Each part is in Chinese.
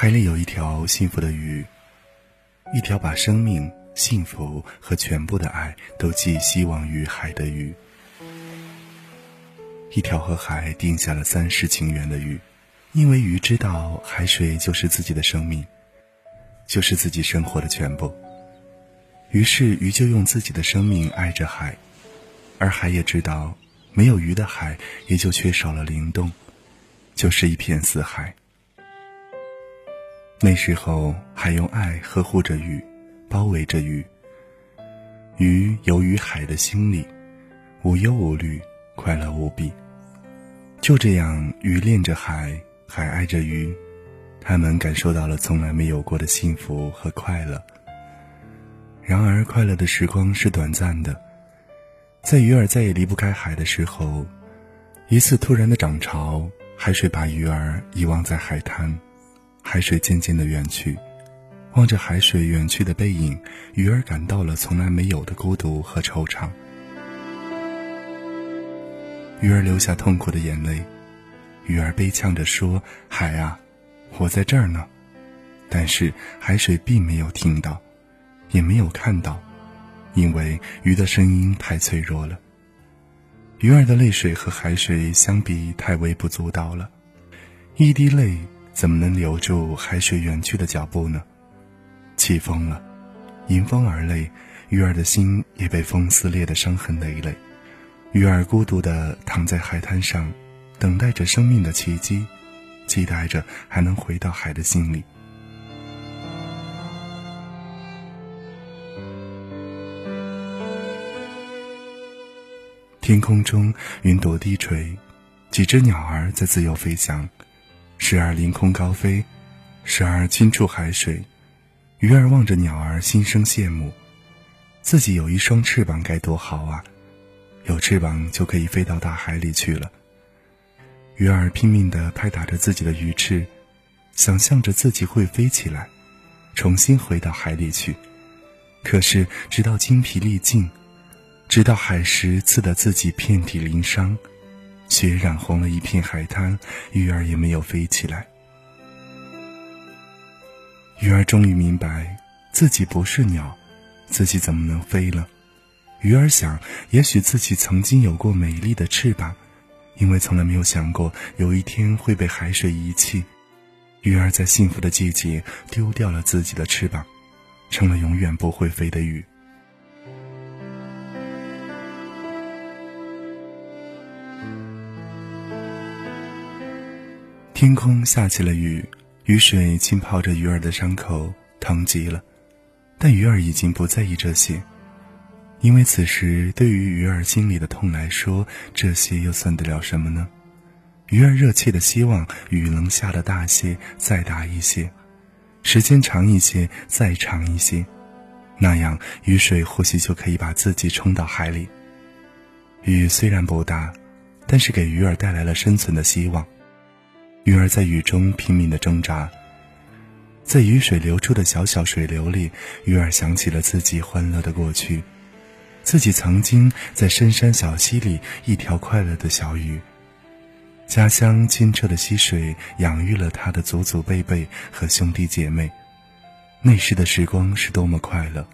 海里有一条幸福的鱼，一条把生命、幸福和全部的爱都寄希望于海的鱼，一条和海定下了三世情缘的鱼。因为鱼知道海水就是自己的生命，就是自己生活的全部。于是鱼就用自己的生命爱着海，而海也知道，没有鱼的海也就缺少了灵动，就是一片死海。那时候，还用爱呵护着鱼，包围着鱼。鱼游于海的心里，无忧无虑，快乐无比。就这样，鱼恋着海，海爱着鱼，他们感受到了从来没有过的幸福和快乐。然而，快乐的时光是短暂的。在鱼儿再也离不开海的时候，一次突然的涨潮，海水把鱼儿遗忘在海滩。海水渐渐的远去，望着海水远去的背影，鱼儿感到了从来没有的孤独和惆怅。鱼儿流下痛苦的眼泪，鱼儿悲呛着说：“海啊，我在这儿呢。”但是海水并没有听到，也没有看到，因为鱼的声音太脆弱了。鱼儿的泪水和海水相比，太微不足道了，一滴泪。怎么能留住海水远去的脚步呢？起风了，迎风而泪，鱼儿的心也被风撕裂的伤痕累累。鱼儿孤独地躺在海滩上，等待着生命的奇迹，期待着还能回到海的心里。天空中云朵低垂，几只鸟儿在自由飞翔。时而凌空高飞，时而轻触海水，鱼儿望着鸟儿，心生羡慕。自己有一双翅膀该多好啊！有翅膀就可以飞到大海里去了。鱼儿拼命地拍打着自己的鱼翅，想象着自己会飞起来，重新回到海里去。可是直到精疲力尽，直到海石刺得自己遍体鳞伤。血染红了一片海滩，鱼儿也没有飞起来。鱼儿终于明白，自己不是鸟，自己怎么能飞了？鱼儿想，也许自己曾经有过美丽的翅膀，因为从来没有想过有一天会被海水遗弃。鱼儿在幸福的季节丢掉了自己的翅膀，成了永远不会飞的鱼。天空下起了雨，雨水浸泡着鱼儿的伤口，疼极了。但鱼儿已经不在意这些，因为此时对于鱼儿心里的痛来说，这些又算得了什么呢？鱼儿热切的希望雨能下的大些，再大一些，时间长一些，再长一些，那样雨水或许就可以把自己冲到海里。雨虽然不大，但是给鱼儿带来了生存的希望。鱼儿在雨中拼命的挣扎，在雨水流出的小小水流里，鱼儿想起了自己欢乐的过去，自己曾经在深山小溪里一条快乐的小鱼。家乡清澈的溪水养育了他的祖祖辈辈和兄弟姐妹，那时的时光是多么快乐！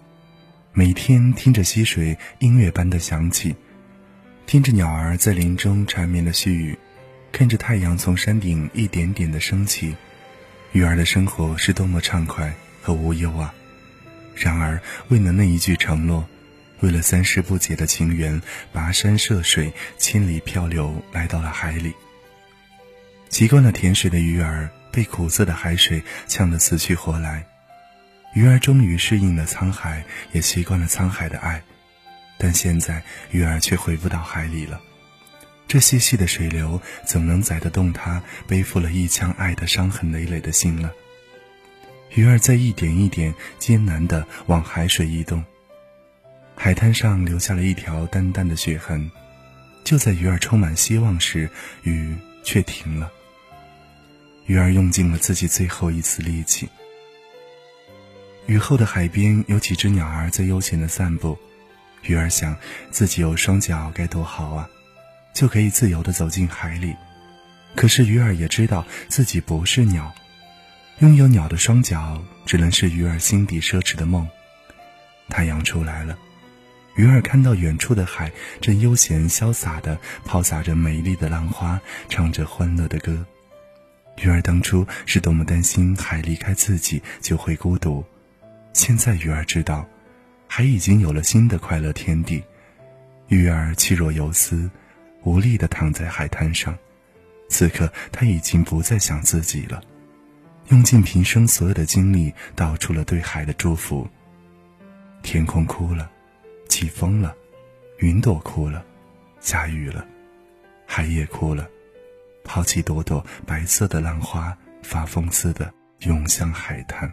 每天听着溪水音乐般的响起，听着鸟儿在林中缠绵的絮语。看着太阳从山顶一点点的升起，鱼儿的生活是多么畅快和无忧啊！然而，为了那一句承诺，为了三世不解的情缘，跋山涉水，千里漂流，来到了海里。习惯了甜水的鱼儿被苦涩的海水呛得死去活来，鱼儿终于适应了沧海，也习惯了沧海的爱，但现在鱼儿却回不到海里了。这细细的水流怎能载得动他背负了一腔爱的伤痕累累的心呢？鱼儿在一点一点艰难地往海水移动，海滩上留下了一条淡淡的血痕。就在鱼儿充满希望时，雨却停了。鱼儿用尽了自己最后一丝力气。雨后的海边有几只鸟儿在悠闲地散步，鱼儿想，自己有双脚该多好啊！就可以自由地走进海里，可是鱼儿也知道自己不是鸟，拥有鸟的双脚，只能是鱼儿心底奢侈的梦。太阳出来了，鱼儿看到远处的海正悠闲潇洒地抛洒着美丽的浪花，唱着欢乐的歌。鱼儿当初是多么担心海离开自己就会孤独，现在鱼儿知道，海已经有了新的快乐天地。鱼儿气若游丝，无力地躺在海滩上。此刻，他已经不再想自己了。用尽平生所有的精力，道出了对海的祝福。天空哭了，起风了，云朵哭了，下雨了，海也哭了，抛弃朵朵白色的浪花，发疯似的涌向海滩。